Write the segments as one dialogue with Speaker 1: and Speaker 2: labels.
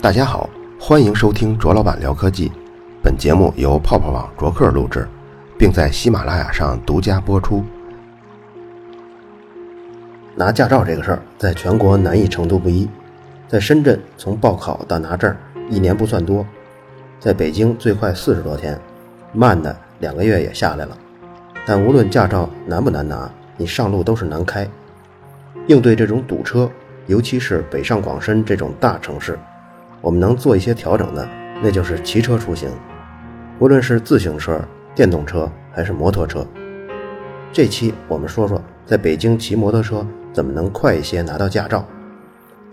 Speaker 1: 大家好，欢迎收听卓老板聊科技。本节目由泡泡网卓克录制，并在喜马拉雅上独家播出。拿驾照这个事儿，在全国难易程度不一。在深圳，从报考到拿证，一年不算多；在北京，最快四十多天，慢的两个月也下来了。但无论驾照难不难拿，你上路都是难开。应对这种堵车，尤其是北上广深这种大城市，我们能做一些调整的，那就是骑车出行，无论是自行车、电动车还是摩托车。这期我们说说，在北京骑摩托车。怎么能快一些拿到驾照？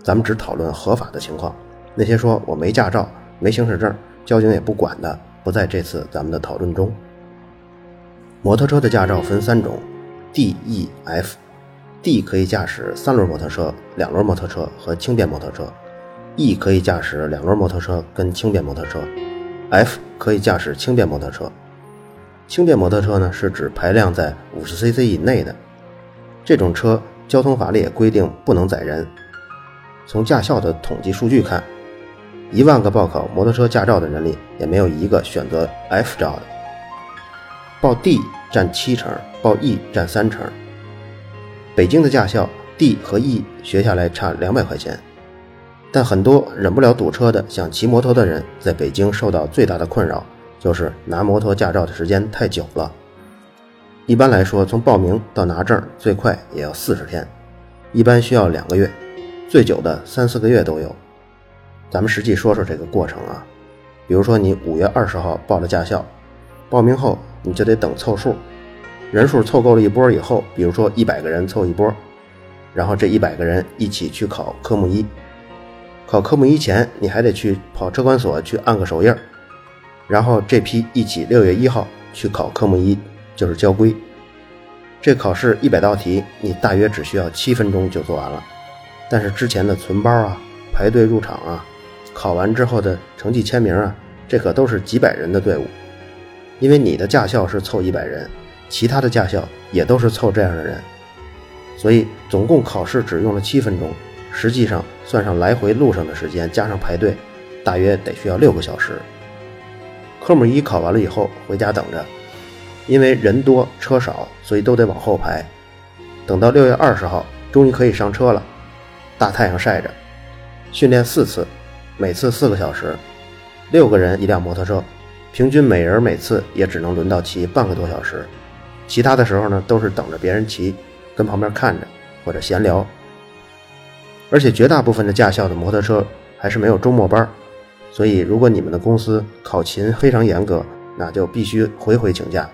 Speaker 1: 咱们只讨论合法的情况，那些说我没驾照、没行驶证，交警也不管的，不在这次咱们的讨论中。摩托车的驾照分三种：D、E、F。D 可以驾驶三轮摩托车、两轮摩托车和轻便摩托车；E 可以驾驶两轮摩托车跟轻便摩托车；F 可以驾驶轻便摩托车。轻便摩托车呢，是指排量在五十 cc 以内的这种车。交通法律也规定不能载人。从驾校的统计数据看，一万个报考摩托车驾照的人里，也没有一个选择 F 照的。报 D 占七成，报 E 占三成。北京的驾校 D 和 E 学下来差两百块钱，但很多忍不了堵车的想骑摩托的人，在北京受到最大的困扰就是拿摩托驾照的时间太久了。一般来说，从报名到拿证最快也要四十天，一般需要两个月，最久的三四个月都有。咱们实际说说这个过程啊。比如说，你五月二十号报了驾校，报名后你就得等凑数，人数凑够了一波以后，比如说一百个人凑一波，然后这一百个人一起去考科目一。考科目一前，你还得去跑车管所去按个手印然后这批一起六月一号去考科目一。就是交规，这考试一百道题，你大约只需要七分钟就做完了。但是之前的存包啊、排队入场啊、考完之后的成绩签名啊，这可都是几百人的队伍。因为你的驾校是凑一百人，其他的驾校也都是凑这样的人，所以总共考试只用了七分钟，实际上算上来回路上的时间，加上排队，大约得需要六个小时。科目一考完了以后，回家等着。因为人多车少，所以都得往后排。等到六月二十号，终于可以上车了。大太阳晒着，训练四次，每次四个小时，六个人一辆摩托车，平均每人每次也只能轮到骑半个多小时。其他的时候呢，都是等着别人骑，跟旁边看着或者闲聊。而且绝大部分的驾校的摩托车还是没有周末班，所以如果你们的公司考勤非常严格，那就必须回回请假。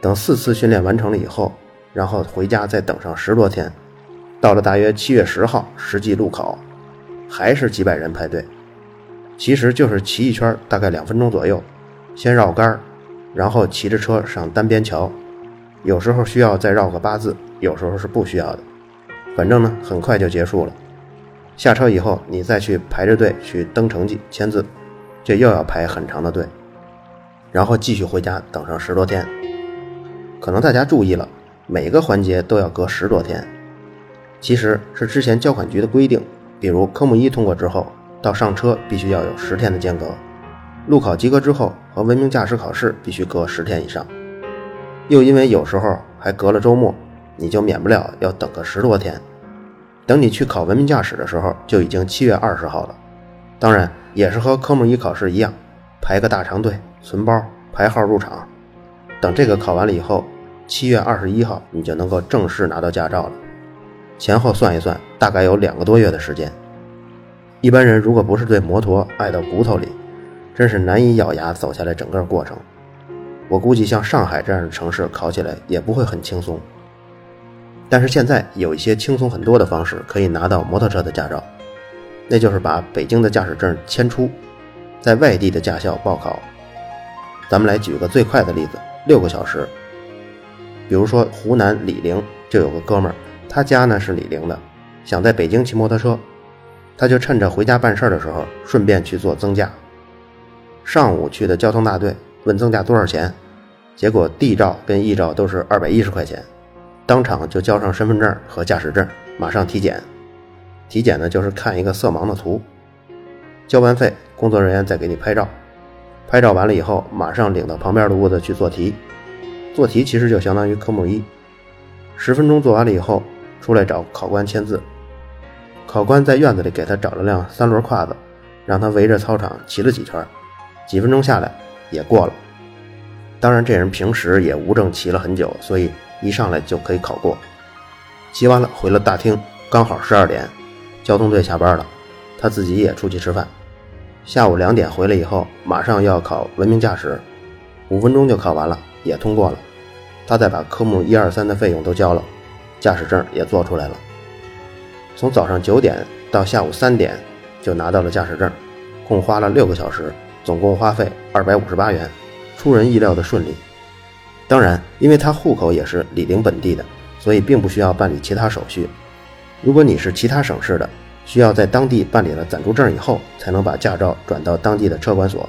Speaker 1: 等四次训练完成了以后，然后回家再等上十多天，到了大约七月十号实际路考，还是几百人排队。其实就是骑一圈大概两分钟左右，先绕杆儿，然后骑着车上单边桥，有时候需要再绕个八字，有时候是不需要的。反正呢，很快就结束了。下车以后，你再去排着队去登成绩签字，这又要排很长的队，然后继续回家等上十多天。可能大家注意了，每个环节都要隔十多天，其实是之前交管局的规定。比如科目一通过之后，到上车必须要有十天的间隔；路考及格之后和文明驾驶考试必须隔十天以上。又因为有时候还隔了周末，你就免不了要等个十多天。等你去考文明驾驶的时候，就已经七月二十号了。当然，也是和科目一考试一样，排个大长队，存包，排号入场。等这个考完了以后。七月二十一号，你就能够正式拿到驾照了。前后算一算，大概有两个多月的时间。一般人如果不是对摩托爱到骨头里，真是难以咬牙走下来整个过程。我估计像上海这样的城市考起来也不会很轻松。但是现在有一些轻松很多的方式可以拿到摩托车的驾照，那就是把北京的驾驶证迁出，在外地的驾校报考。咱们来举个最快的例子，六个小时。比如说，湖南醴陵就有个哥们儿，他家呢是醴陵的，想在北京骑摩托车，他就趁着回家办事儿的时候，顺便去做增驾。上午去的交通大队问增加多少钱，结果 D 照跟 E 照都是二百一十块钱，当场就交上身份证和驾驶证，马上体检。体检呢，就是看一个色盲的图。交完费，工作人员再给你拍照。拍照完了以后，马上领到旁边的屋子去做题。做题其实就相当于科目一，十分钟做完了以后，出来找考官签字。考官在院子里给他找了辆三轮胯子，让他围着操场骑了几圈，几分钟下来也过了。当然，这人平时也无证骑了很久，所以一上来就可以考过。骑完了回了大厅，刚好十二点，交通队下班了，他自己也出去吃饭。下午两点回来以后，马上要考文明驾驶，五分钟就考完了，也通过了。他再把科目一二三的费用都交了，驾驶证也做出来了。从早上九点到下午三点，就拿到了驾驶证，共花了六个小时，总共花费二百五十八元。出人意料的顺利，当然，因为他户口也是醴陵本地的，所以并不需要办理其他手续。如果你是其他省市的，需要在当地办理了暂住证以后，才能把驾照转到当地的车管所，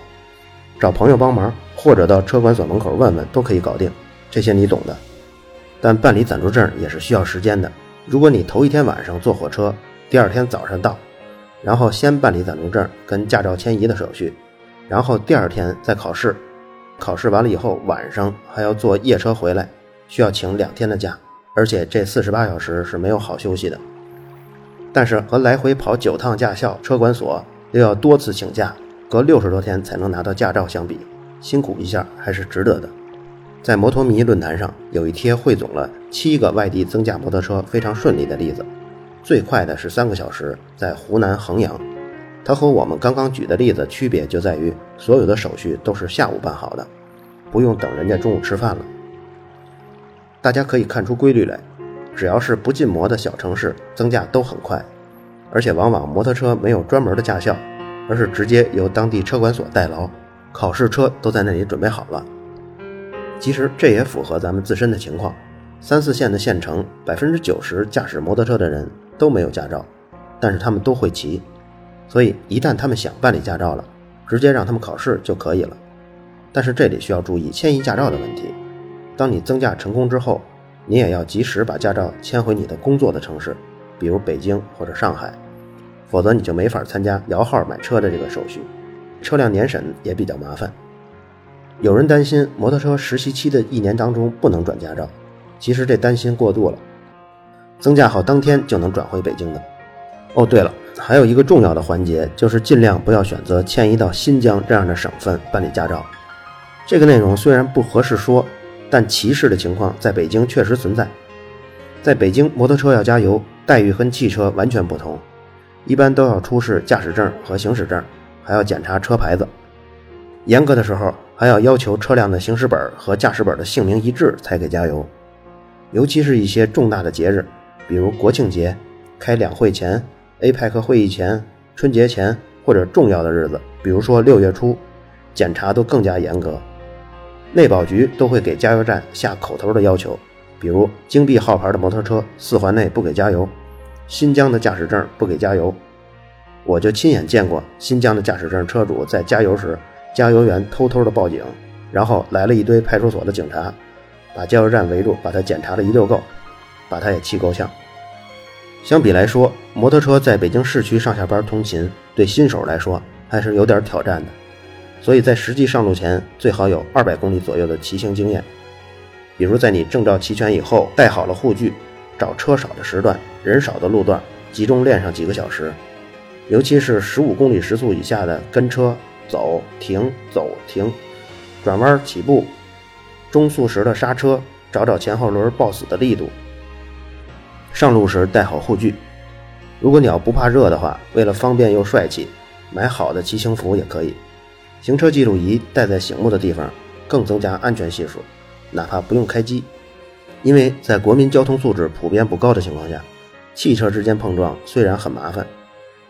Speaker 1: 找朋友帮忙，或者到车管所门口问问，都可以搞定。这些你懂的。但办理暂住证也是需要时间的。如果你头一天晚上坐火车，第二天早上到，然后先办理暂住证跟驾照迁移的手续，然后第二天再考试。考试完了以后，晚上还要坐夜车回来，需要请两天的假，而且这四十八小时是没有好休息的。但是和来回跑九趟驾校、车管所，又要多次请假，隔六十多天才能拿到驾照相比，辛苦一下还是值得的。在摩托迷论坛上有一贴汇总了七个外地增驾摩托车非常顺利的例子，最快的是三个小时，在湖南衡阳。它和我们刚刚举的例子区别就在于，所有的手续都是下午办好的，不用等人家中午吃饭了。大家可以看出规律来，只要是不禁摩的小城市，增驾都很快，而且往往摩托车没有专门的驾校，而是直接由当地车管所代劳，考试车都在那里准备好了。其实这也符合咱们自身的情况，三四线的县城，百分之九十驾驶摩托车的人都没有驾照，但是他们都会骑。所以，一旦他们想办理驾照了，直接让他们考试就可以了。但是这里需要注意迁移驾照的问题。当你增驾成功之后，你也要及时把驾照迁回你的工作的城市，比如北京或者上海，否则你就没法参加摇号买车的这个手续，车辆年审也比较麻烦。有人担心摩托车实习期的一年当中不能转驾照，其实这担心过度了，增驾后当天就能转回北京的。哦，对了。还有一个重要的环节，就是尽量不要选择迁移到新疆这样的省份办理驾照。这个内容虽然不合适说，但歧视的情况在北京确实存在。在北京，摩托车要加油，待遇跟汽车完全不同，一般都要出示驾驶证和行驶证，还要检查车牌子。严格的时候，还要要求车辆的行驶本和驾驶本的姓名一致才给加油。尤其是一些重大的节日，比如国庆节、开两会前。APEC 会议前、春节前或者重要的日子，比如说六月初，检查都更加严格。内保局都会给加油站下口头的要求，比如京 B 号牌的摩托车四环内不给加油，新疆的驾驶证不给加油。我就亲眼见过新疆的驾驶证车主在加油时，加油员偷偷的报警，然后来了一堆派出所的警察，把加油站围住，把他检查了一溜够，把他也气够呛。相比来说，摩托车在北京市区上下班通勤，对新手来说还是有点挑战的。所以在实际上路前，最好有二百公里左右的骑行经验。比如在你证照齐全以后，带好了护具，找车少的时段、人少的路段，集中练上几个小时。尤其是十五公里时速以下的跟车、走、停、走、停、转弯、起步、中速时的刹车，找找前后轮抱死的力度。上路时带好护具，如果你要不怕热的话，为了方便又帅气，买好的骑行服也可以。行车记录仪带在醒目的地方，更增加安全系数，哪怕不用开机。因为在国民交通素质普遍不高的情况下，汽车之间碰撞虽然很麻烦，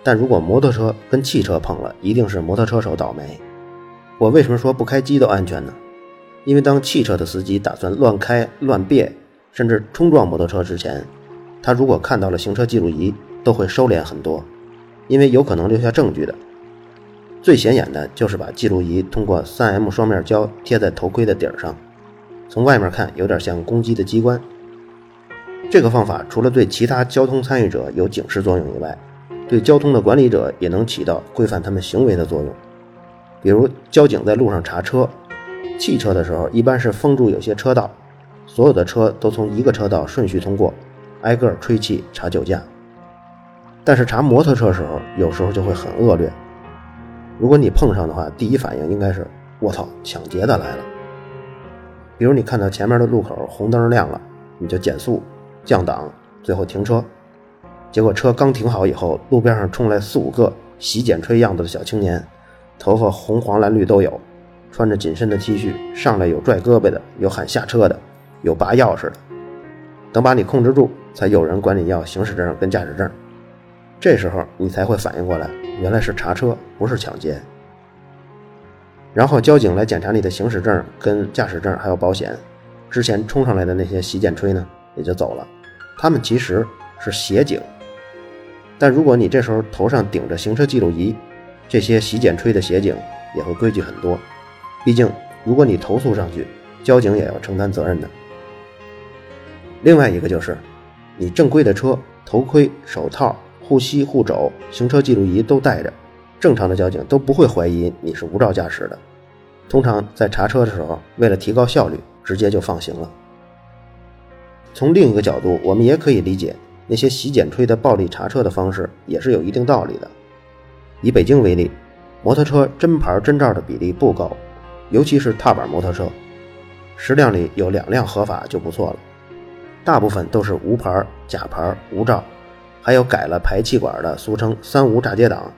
Speaker 1: 但如果摩托车跟汽车碰了，一定是摩托车手倒霉。我为什么说不开机都安全呢？因为当汽车的司机打算乱开、乱别，甚至冲撞摩托车之前，他如果看到了行车记录仪，都会收敛很多，因为有可能留下证据的。最显眼的就是把记录仪通过 3M 双面胶贴在头盔的顶上，从外面看有点像公鸡的机关。这个方法除了对其他交通参与者有警示作用以外，对交通的管理者也能起到规范他们行为的作用。比如，交警在路上查车，汽车的时候一般是封住有些车道，所有的车都从一个车道顺序通过，挨个吹气查酒驾。但是查摩托车时候，有时候就会很恶劣。如果你碰上的话，第一反应应该是“我操，抢劫的来了”。比如你看到前面的路口红灯亮了，你就减速。降档，最后停车，结果车刚停好以后，路边上冲来四五个洗剪吹样子的小青年，头发红黄蓝绿都有，穿着紧身的 T 恤，上来有拽胳膊的，有喊下车的，有拔钥匙的。等把你控制住，才有人管你要行驶证跟驾驶证。这时候你才会反应过来，原来是查车，不是抢劫。然后交警来检查你的行驶证、跟驾驶证还有保险，之前冲上来的那些洗剪吹呢，也就走了。他们其实是协警，但如果你这时候头上顶着行车记录仪，这些洗剪吹的协警也会规矩很多。毕竟，如果你投诉上去，交警也要承担责任的。另外一个就是，你正规的车，头盔、手套、护膝、护肘、行车记录仪都带着，正常的交警都不会怀疑你是无照驾驶的。通常在查车的时候，为了提高效率，直接就放行了。从另一个角度，我们也可以理解那些洗剪吹的暴力查车的方式也是有一定道理的。以北京为例，摩托车真牌真照的比例不高，尤其是踏板摩托车，十辆里有两辆合法就不错了，大部分都是无牌、假牌、无照，还有改了排气管的，俗称“三无炸街党”。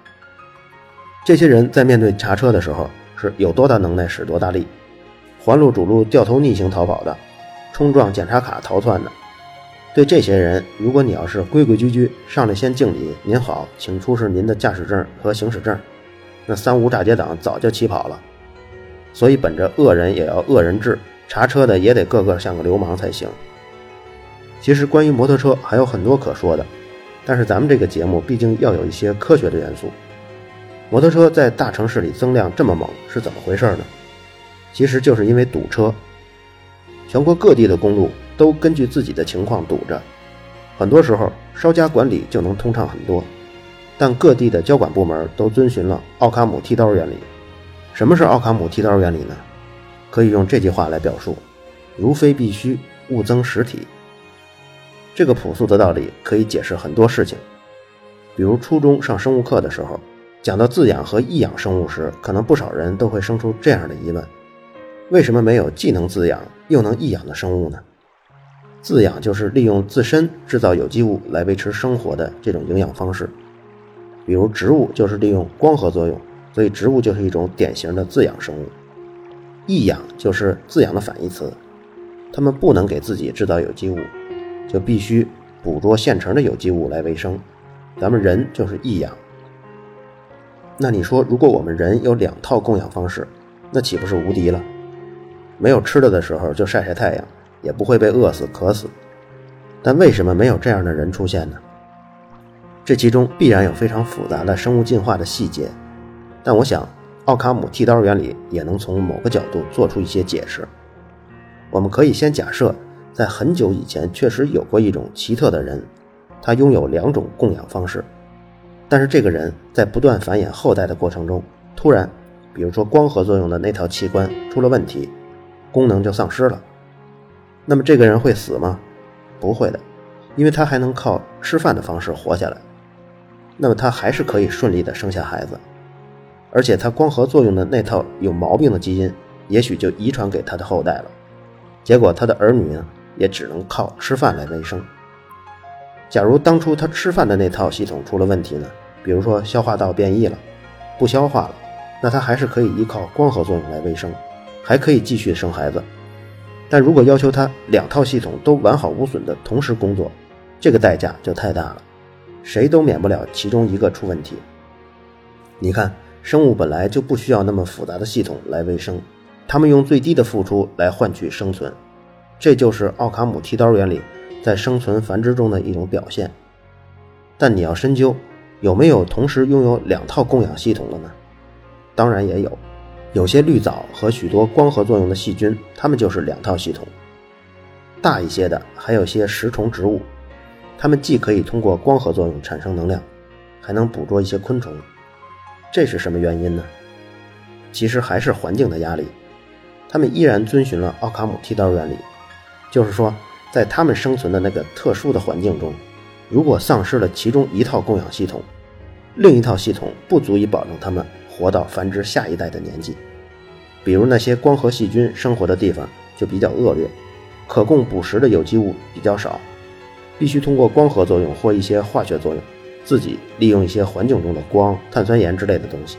Speaker 1: 这些人在面对查车的时候是有多大能耐使多大力，环路主路掉头逆行逃跑的。冲撞检查卡逃窜的，对这些人，如果你要是规规矩矩上来先敬礼，您好，请出示您的驾驶证和行驶证，那三无炸街党早就起跑了。所以，本着恶人也要恶人治，查车的也得个个像个流氓才行。其实，关于摩托车还有很多可说的，但是咱们这个节目毕竟要有一些科学的元素。摩托车在大城市里增量这么猛，是怎么回事呢？其实就是因为堵车。全国各地的公路都根据自己的情况堵着，很多时候稍加管理就能通畅很多。但各地的交管部门都遵循了奥卡姆剃刀原理。什么是奥卡姆剃刀原理呢？可以用这句话来表述：如非必须，勿增实体。这个朴素的道理可以解释很多事情。比如初中上生物课的时候，讲到自养和异养生物时，可能不少人都会生出这样的疑问。为什么没有既能自养又能异养的生物呢？自养就是利用自身制造有机物来维持生活的这种营养方式，比如植物就是利用光合作用，所以植物就是一种典型的自养生物。异养就是自养的反义词，它们不能给自己制造有机物，就必须捕捉现成的有机物来维生。咱们人就是异养。那你说，如果我们人有两套供养方式，那岂不是无敌了？没有吃的的时候就晒晒太阳，也不会被饿死渴死。但为什么没有这样的人出现呢？这其中必然有非常复杂的生物进化的细节。但我想，奥卡姆剃刀原理也能从某个角度做出一些解释。我们可以先假设，在很久以前确实有过一种奇特的人，他拥有两种供养方式。但是这个人在不断繁衍后代的过程中，突然，比如说光合作用的那套器官出了问题。功能就丧失了，那么这个人会死吗？不会的，因为他还能靠吃饭的方式活下来。那么他还是可以顺利的生下孩子，而且他光合作用的那套有毛病的基因，也许就遗传给他的后代了。结果他的儿女呢，也只能靠吃饭来维生。假如当初他吃饭的那套系统出了问题呢？比如说消化道变异了，不消化了，那他还是可以依靠光合作用来维生。还可以继续生孩子，但如果要求他两套系统都完好无损的同时工作，这个代价就太大了，谁都免不了其中一个出问题。你看，生物本来就不需要那么复杂的系统来维生，他们用最低的付出来换取生存，这就是奥卡姆剃刀原理在生存繁殖中的一种表现。但你要深究，有没有同时拥有两套供养系统的呢？当然也有。有些绿藻和许多光合作用的细菌，它们就是两套系统。大一些的还有些食虫植物，它们既可以通过光合作用产生能量，还能捕捉一些昆虫。这是什么原因呢？其实还是环境的压力。它们依然遵循了奥卡姆剃刀原理，就是说，在它们生存的那个特殊的环境中，如果丧失了其中一套供养系统，另一套系统不足以保证它们活到繁殖下一代的年纪。比如那些光合细菌生活的地方就比较恶劣，可供捕食的有机物比较少，必须通过光合作用或一些化学作用，自己利用一些环境中的光、碳酸盐之类的东西。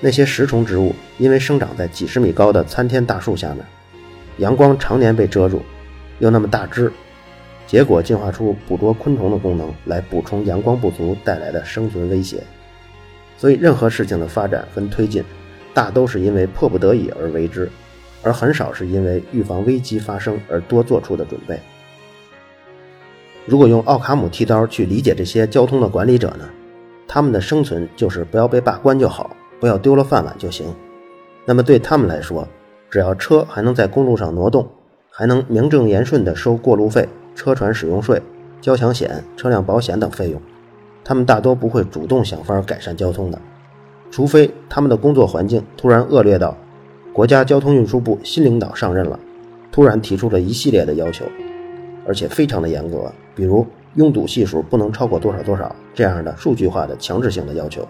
Speaker 1: 那些食虫植物因为生长在几十米高的参天大树下面，阳光常年被遮住，又那么大只，结果进化出捕捉昆虫的功能来补充阳光不足带来的生存威胁。所以，任何事情的发展跟推进，大都是因为迫不得已而为之，而很少是因为预防危机发生而多做出的准备。如果用奥卡姆剃刀去理解这些交通的管理者呢？他们的生存就是不要被罢官就好。不要丢了饭碗就行。那么对他们来说，只要车还能在公路上挪动，还能名正言顺地收过路费、车船使用税、交强险、车辆保险等费用，他们大多不会主动想法改善交通的。除非他们的工作环境突然恶劣到国家交通运输部新领导上任了，突然提出了一系列的要求，而且非常的严格，比如拥堵系数不能超过多少多少这样的数据化的强制性的要求。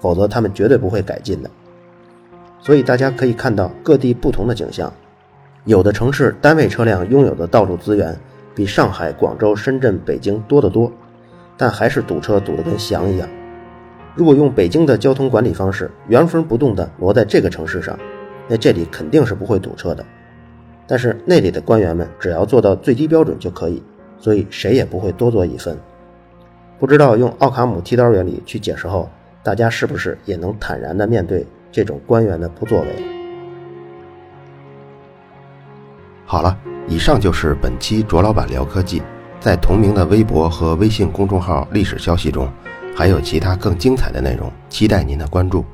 Speaker 1: 否则，他们绝对不会改进的。所以，大家可以看到各地不同的景象。有的城市单位车辆拥有的道路资源比上海、广州、深圳、北京多得多，但还是堵车堵得跟翔一样。如果用北京的交通管理方式原封不动地挪在这个城市上，那这里肯定是不会堵车的。但是那里的官员们只要做到最低标准就可以，所以谁也不会多做一分。不知道用奥卡姆剃刀原理去解释后。大家是不是也能坦然地面对这种官员的不作为？
Speaker 2: 好了，以上就是本期卓老板聊科技。在同名的微博和微信公众号历史消息中，还有其他更精彩的内容，期待您的关注。